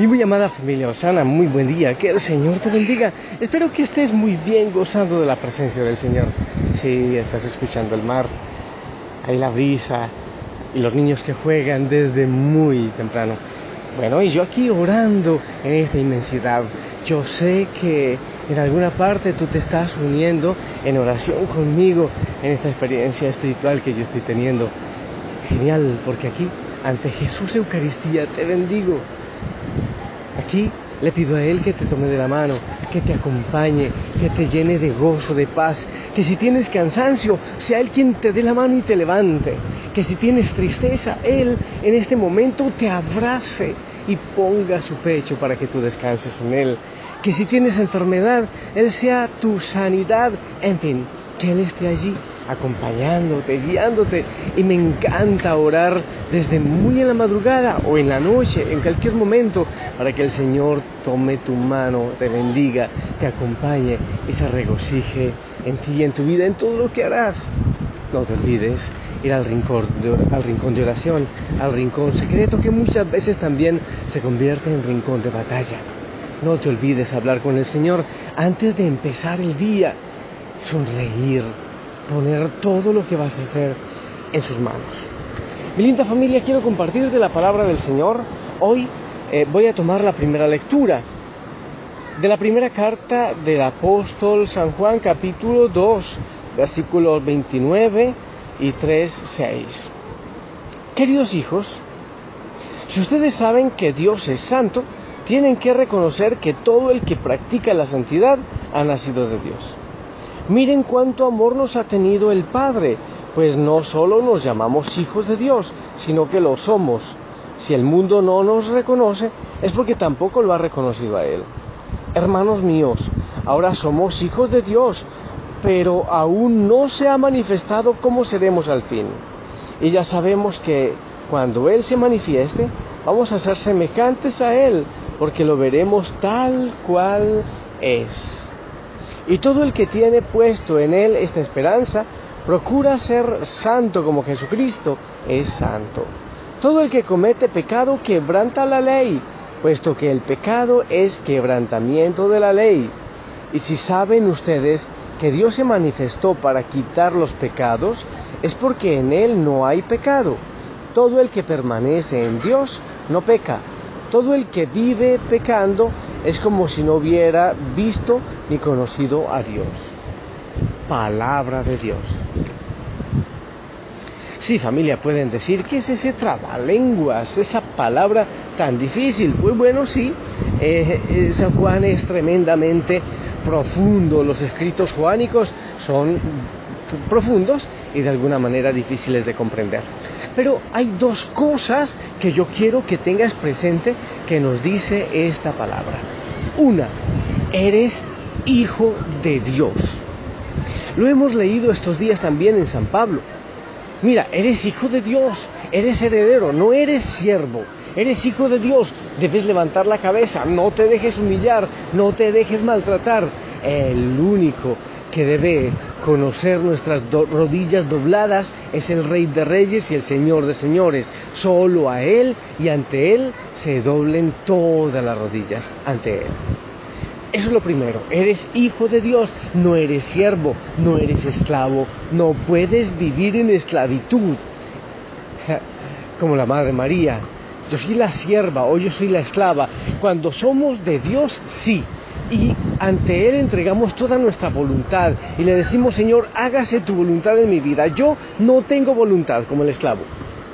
Mi muy amada familia Osana, muy buen día, que el Señor te bendiga. Espero que estés muy bien gozando de la presencia del Señor. Sí, estás escuchando el mar, hay la brisa y los niños que juegan desde muy temprano. Bueno, y yo aquí orando en esta inmensidad. Yo sé que en alguna parte tú te estás uniendo en oración conmigo en esta experiencia espiritual que yo estoy teniendo. Genial, porque aquí, ante Jesús Eucaristía, te bendigo. Aquí le pido a Él que te tome de la mano, que te acompañe, que te llene de gozo, de paz, que si tienes cansancio, sea Él quien te dé la mano y te levante, que si tienes tristeza, Él en este momento te abrace y ponga su pecho para que tú descanses en Él, que si tienes enfermedad, Él sea tu sanidad, en fin, que Él esté allí acompañándote, guiándote. Y me encanta orar desde muy en la madrugada o en la noche, en cualquier momento, para que el Señor tome tu mano, te bendiga, te acompañe y se regocije en ti y en tu vida, en todo lo que harás. No te olvides ir al rincón, de, al rincón de oración, al rincón secreto que muchas veces también se convierte en rincón de batalla. No te olvides hablar con el Señor antes de empezar el día, sonreír, poner todo lo que vas a hacer en sus manos. Mi linda familia, quiero compartirte la palabra del Señor. Hoy eh, voy a tomar la primera lectura de la primera carta del apóstol San Juan, capítulo 2, versículos 29 y 3, 6. Queridos hijos, si ustedes saben que Dios es santo, tienen que reconocer que todo el que practica la santidad ha nacido de Dios. Miren cuánto amor nos ha tenido el Padre, pues no solo nos llamamos hijos de Dios, sino que lo somos. Si el mundo no nos reconoce, es porque tampoco lo ha reconocido a Él. Hermanos míos, ahora somos hijos de Dios, pero aún no se ha manifestado cómo seremos al fin. Y ya sabemos que cuando Él se manifieste, vamos a ser semejantes a Él, porque lo veremos tal cual es. Y todo el que tiene puesto en él esta esperanza, procura ser santo como Jesucristo es santo. Todo el que comete pecado quebranta la ley, puesto que el pecado es quebrantamiento de la ley. Y si saben ustedes que Dios se manifestó para quitar los pecados, es porque en Él no hay pecado. Todo el que permanece en Dios no peca. Todo el que vive pecando es como si no hubiera visto ni conocido a Dios. Palabra de Dios. Sí, familia, pueden decir, ¿qué es ese trabalenguas? Esa palabra tan difícil. Pues bueno, sí, eh, eh, San Juan es tremendamente profundo. Los escritos juánicos son profundos y de alguna manera difíciles de comprender. Pero hay dos cosas que yo quiero que tengas presente que nos dice esta palabra. Una, eres hijo de Dios. Lo hemos leído estos días también en San Pablo. Mira, eres hijo de Dios, eres heredero, no eres siervo, eres hijo de Dios. Debes levantar la cabeza, no te dejes humillar, no te dejes maltratar. El único que debe conocer nuestras rodillas dobladas es el Rey de Reyes y el Señor de Señores. Solo a Él y ante Él se doblen todas las rodillas ante Él. Eso es lo primero, eres hijo de Dios, no eres siervo, no eres esclavo, no puedes vivir en esclavitud. Como la Madre María, yo soy la sierva o yo soy la esclava. Cuando somos de Dios, sí, y ante Él entregamos toda nuestra voluntad y le decimos, Señor, hágase tu voluntad en mi vida. Yo no tengo voluntad como el esclavo.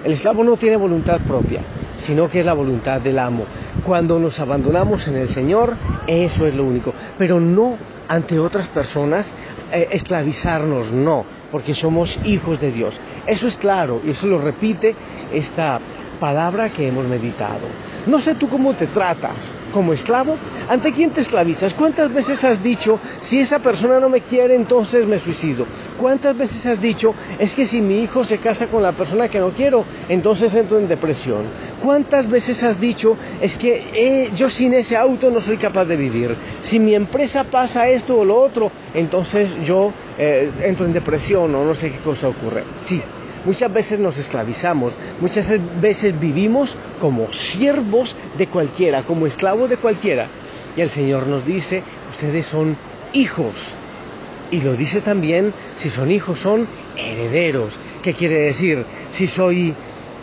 El esclavo no tiene voluntad propia, sino que es la voluntad del amo. Cuando nos abandonamos en el Señor, eso es lo único. Pero no ante otras personas eh, esclavizarnos, no, porque somos hijos de Dios. Eso es claro y eso lo repite esta palabra que hemos meditado. No sé tú cómo te tratas como esclavo. ¿Ante quién te esclavizas? ¿Cuántas veces has dicho, si esa persona no me quiere, entonces me suicido? ¿Cuántas veces has dicho, es que si mi hijo se casa con la persona que no quiero, entonces entro en depresión? ¿Cuántas veces has dicho, es que eh, yo sin ese auto no soy capaz de vivir? Si mi empresa pasa esto o lo otro, entonces yo eh, entro en depresión o no sé qué cosa ocurre. Sí, Muchas veces nos esclavizamos, muchas veces vivimos como siervos de cualquiera, como esclavos de cualquiera. Y el Señor nos dice, ustedes son hijos. Y lo dice también, si son hijos, son herederos. ¿Qué quiere decir? Si soy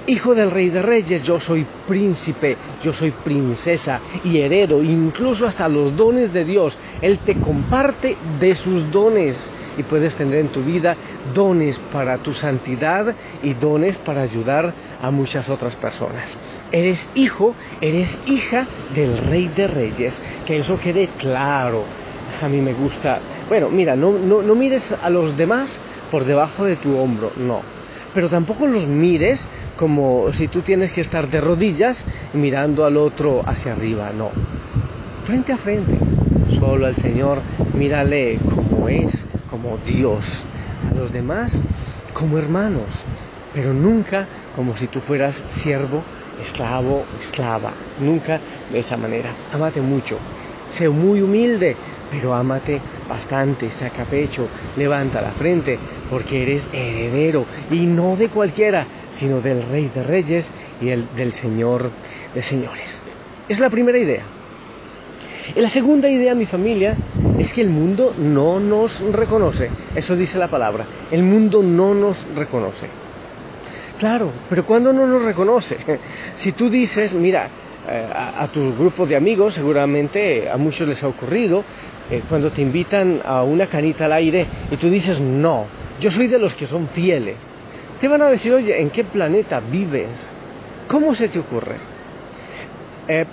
hijo del rey de reyes, yo soy príncipe, yo soy princesa y heredo, incluso hasta los dones de Dios. Él te comparte de sus dones y puedes tener en tu vida dones para tu santidad y dones para ayudar a muchas otras personas. Eres hijo, eres hija del Rey de Reyes, que eso quede claro. A mí me gusta. Bueno, mira, no, no, no mires a los demás por debajo de tu hombro, no. Pero tampoco los mires como si tú tienes que estar de rodillas mirando al otro hacia arriba, no. Frente a frente, solo al Señor, mírale como es, como Dios, a los demás como hermanos, pero nunca como si tú fueras siervo, esclavo, esclava, nunca de esa manera. Amate mucho, sé muy humilde, pero amate bastante, saca pecho, levanta la frente, porque eres heredero, y no de cualquiera, sino del Rey de Reyes y el, del Señor de Señores. Es la primera idea. Y la segunda idea, mi familia, es que el mundo no nos reconoce. Eso dice la palabra. El mundo no nos reconoce. Claro, pero cuando no nos reconoce? Si tú dices, mira, eh, a, tu grupo de amigos, seguramente a muchos les ha ocurrido, eh, cuando te invitan a una canita al aire y tú dices, no, yo soy de los que son fieles. Te van a decir, oye, ¿en qué planeta vives? ¿Cómo se te ocurre? Eh,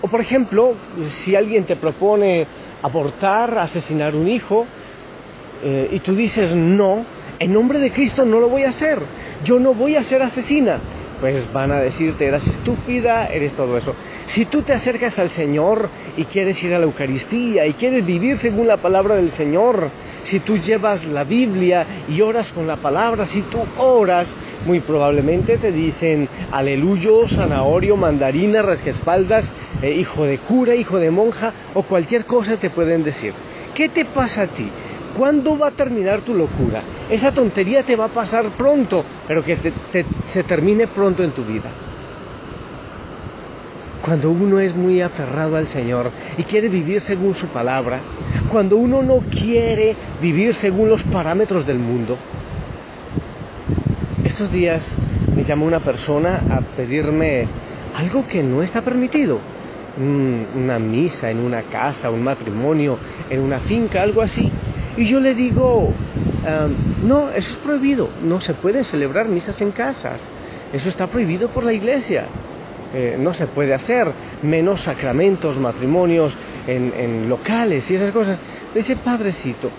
o por ejemplo, si alguien te propone abortar, asesinar un hijo, eh, y tú dices no, en nombre de Cristo no lo voy a hacer, yo no voy a ser asesina, pues van a decirte, eres estúpida, eres todo eso. Si tú te acercas al Señor y quieres ir a la Eucaristía y quieres vivir según la palabra del Señor, si tú llevas la Biblia y oras con la palabra, si tú oras, muy probablemente te dicen aleluyo, zanahorio, mandarina, rasguespaldas, eh, hijo de cura, hijo de monja o cualquier cosa te pueden decir. ¿Qué te pasa a ti? ¿Cuándo va a terminar tu locura? Esa tontería te va a pasar pronto, pero que se termine pronto en tu vida. Cuando uno es muy aferrado al Señor y quiere vivir según su palabra, cuando uno no quiere vivir según los parámetros del mundo, estos días me llamó una persona a pedirme algo que no está permitido. una misa en una casa, un matrimonio, en una finca, algo así. Y yo le digo, no, eso es prohibido. No se pueden celebrar misas en casas. Eso está prohibido por la iglesia. Eh, no se puede hacer, menos sacramentos, matrimonios en, locales y esas cosas. Dice, padrecito,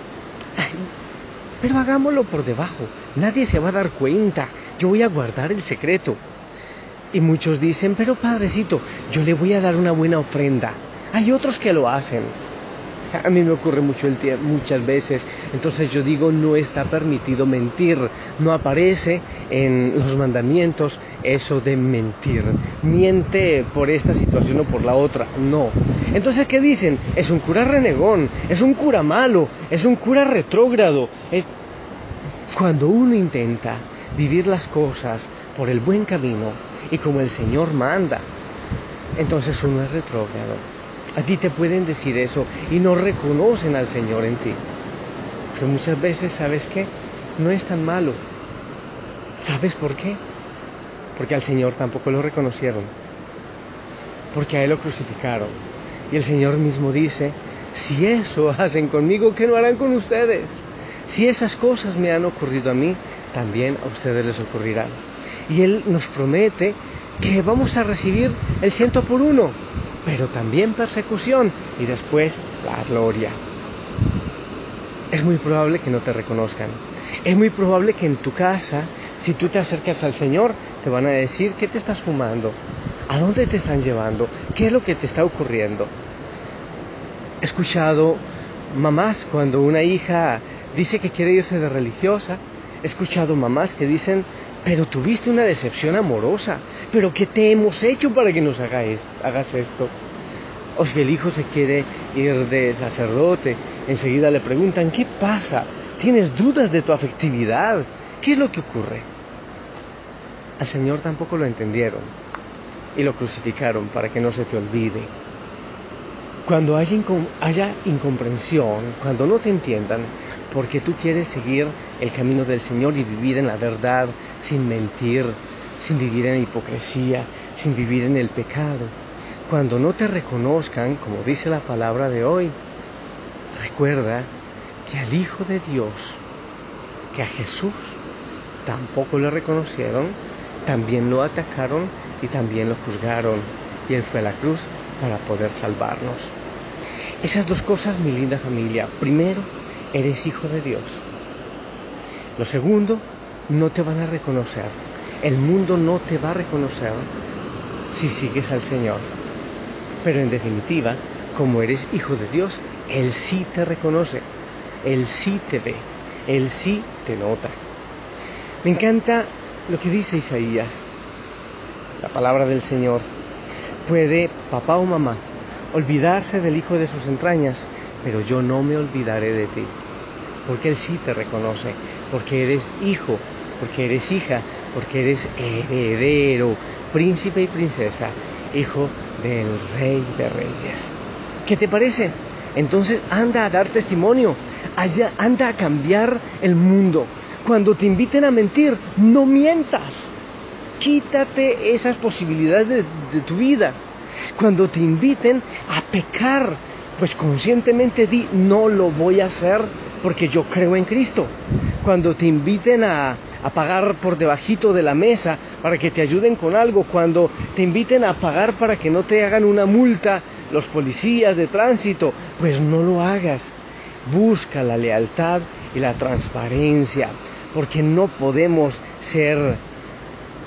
pero hagámoslo por debajo, nadie se va a dar cuenta, yo voy a guardar el secreto. Y muchos dicen, pero padrecito, yo le voy a dar una buena ofrenda. Hay otros que lo hacen. A mí me ocurre mucho el muchas veces. Entonces yo digo, no está permitido mentir. No aparece en los mandamientos eso de mentir. Miente por esta situación o por la otra. No. Entonces, ¿qué dicen? Es un cura renegón, es un cura malo, es un cura retrógrado. Cuando uno intenta vivir las cosas por el buen camino y como el Señor manda, entonces uno es retrógrado. A ti te pueden decir eso y no reconocen al Señor en ti. Pero muchas veces, ¿sabes qué? No es tan malo. ¿Sabes por qué? Porque al Señor tampoco lo reconocieron. Porque a Él lo crucificaron. Y el Señor mismo dice, si eso hacen conmigo, ¿qué no harán con ustedes? Si esas cosas me han ocurrido a mí, también a ustedes les ocurrirán. Y Él nos promete que vamos a recibir el ciento por uno pero también persecución y después la gloria. Es muy probable que no te reconozcan. Es muy probable que en tu casa, si tú te acercas al Señor, te van a decir, ¿qué te estás fumando? ¿A dónde te están llevando? ¿Qué es lo que te está ocurriendo? He escuchado mamás cuando una hija dice que quiere irse de religiosa. He escuchado mamás que dicen, pero tuviste una decepción amorosa. ¿Pero qué te hemos hecho para que nos hagas esto? O si el hijo se quiere ir de sacerdote, enseguida le preguntan, ¿qué pasa? ¿Tienes dudas de tu afectividad? ¿Qué es lo que ocurre? Al Señor tampoco lo entendieron y lo crucificaron para que no se te olvide. Cuando haya, incomprensión, cuando no te entiendan, porque tú quieres seguir el camino del Señor y vivir en la verdad, sin mentir, sin vivir en hipocresía, sin vivir en el pecado. Cuando no te reconozcan, como dice la palabra de hoy, recuerda que al Hijo de Dios, que a Jesús, tampoco le reconocieron, también lo atacaron y también lo juzgaron. Y Él fue a la cruz para poder salvarnos. Esas dos cosas, mi linda familia. Primero, eres hijo de Dios. Lo segundo, no te van a reconocer. El mundo no te va a reconocer si sigues al Señor. Pero en definitiva, como eres hijo de Dios, Él sí te reconoce. Él sí te ve. Él sí te nota. Me encanta lo que dice Isaías, la palabra del Señor. Puede papá o mamá olvidarse del hijo de sus entrañas, pero yo no me olvidaré de ti, porque Él sí te reconoce, porque eres hijo, porque eres hija, porque eres heredero, príncipe y princesa, hijo del rey de reyes. ¿Qué te parece? Entonces anda a dar testimonio, anda a cambiar el mundo. Cuando te inviten a mentir, no mientas. Quítate esas posibilidades de, de tu vida. Cuando te inviten a pecar, pues conscientemente di, no lo voy a hacer porque yo creo en Cristo. Cuando te inviten a, a pagar por debajito de la mesa para que te ayuden con algo, cuando te inviten a pagar para que no te hagan una multa los policías de tránsito, pues no lo hagas. Busca la lealtad y la transparencia, porque no podemos ser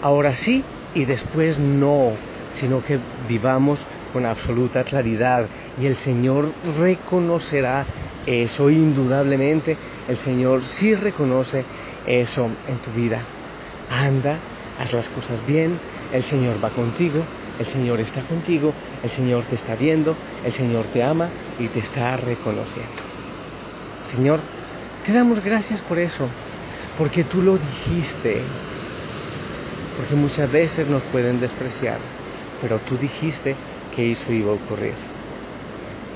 ahora sí y después no, sino que vivamos con absoluta claridad y el Señor reconocerá eso indudablemente. El Señor sí reconoce eso en tu vida. Anda, haz las cosas bien, el Señor va contigo, el Señor está contigo, el Señor te está viendo, el Señor te ama y te está reconociendo. Señor, te damos gracias por eso, porque tú lo dijiste, porque muchas veces nos pueden despreciar, pero tú dijiste que eso iba a ocurrir.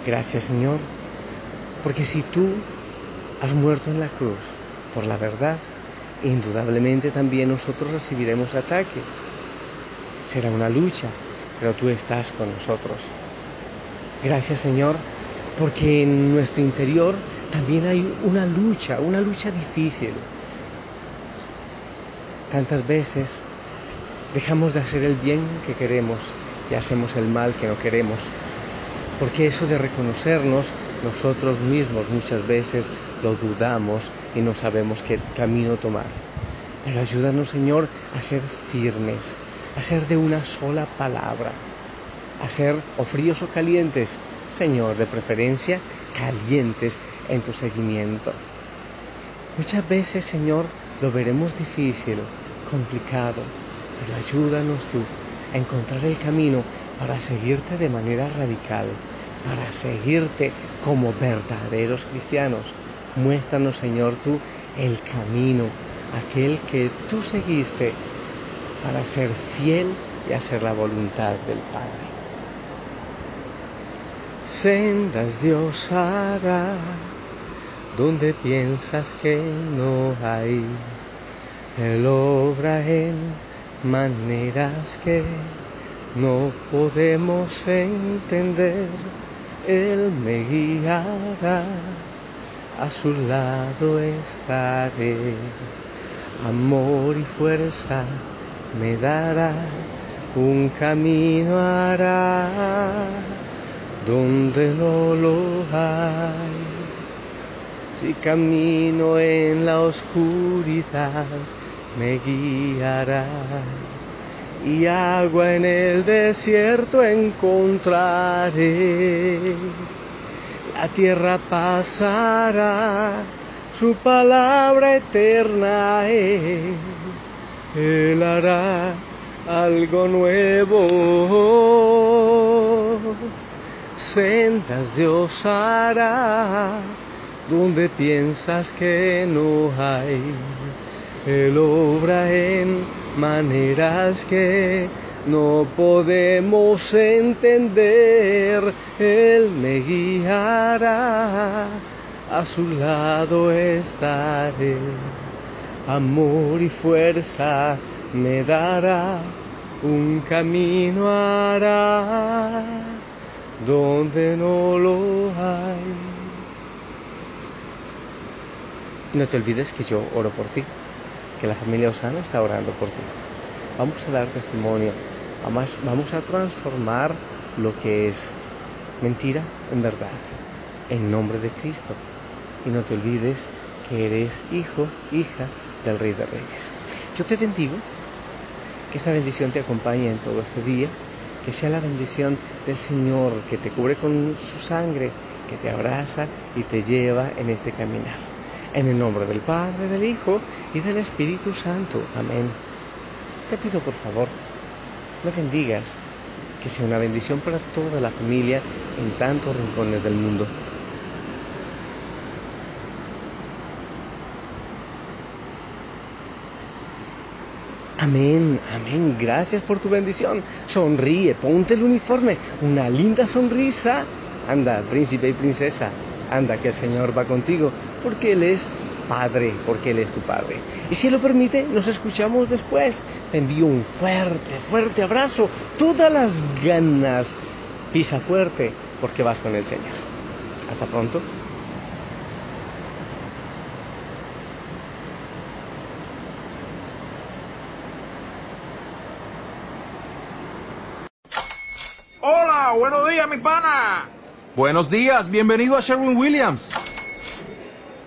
Gracias Señor, porque si tú has muerto en la cruz por la verdad, indudablemente también nosotros recibiremos ataque. Será una lucha, pero tú estás con nosotros. Gracias Señor, porque en nuestro interior también hay una lucha, una lucha difícil. Tantas veces dejamos de hacer el bien que queremos y hacemos el mal que no queremos. Porque eso de reconocernos, nosotros mismos muchas veces lo dudamos y no sabemos qué camino tomar. Pero ayúdanos, Señor, a ser firmes, a ser de una sola palabra, a ser o fríos o calientes, Señor, de preferencia calientes en tu seguimiento. Muchas veces, Señor, lo veremos difícil, complicado, pero ayúdanos tú a encontrar el camino para seguirte de manera radical, para seguirte como verdaderos cristianos. Muéstranos, Señor, tú el camino, aquel que tú seguiste para ser fiel y hacer la voluntad del Padre. Sendas Dios hará donde piensas que no hay. Él obra en maneras que no podemos entender. Él me guiará, a su lado estaré. Amor y fuerza me dará, un camino hará donde no lo hay. Si camino en la oscuridad, me guiará y agua en el desierto encontraré. La tierra pasará, su palabra eterna es. Él hará algo nuevo. Sendas Dios hará donde piensas que no hay. Él obra en maneras que no podemos entender. Él me guiará, a su lado estaré. Amor y fuerza me dará, un camino hará donde no lo hay. No te olvides que yo oro por ti, que la familia Osana está orando por ti. Vamos a dar testimonio, vamos, vamos a transformar lo que es mentira en verdad, en nombre de Cristo. Y no te olvides que eres hijo, hija del Rey de Reyes. Yo te bendigo, que esta bendición te acompañe en todo este día, que sea la bendición del Señor que te cubre con su sangre, que te abraza y te lleva en este caminar. En el nombre del Padre, del Hijo y del Espíritu Santo. Amén. Te pido por favor, me bendigas, que sea una bendición para toda la familia en tantos rincones del mundo. Amén, amén. Gracias por tu bendición. Sonríe, ponte el uniforme, una linda sonrisa. Anda, príncipe y princesa, anda que el Señor va contigo, porque Él es Padre, porque Él es tu Padre. Y si Él lo permite, nos escuchamos después. Te envío un fuerte, fuerte abrazo, todas las ganas. Pisa fuerte, porque vas con el Señor. Hasta pronto. Hola, buenos días, mi pana. Buenos días, bienvenido a Sherwin Williams.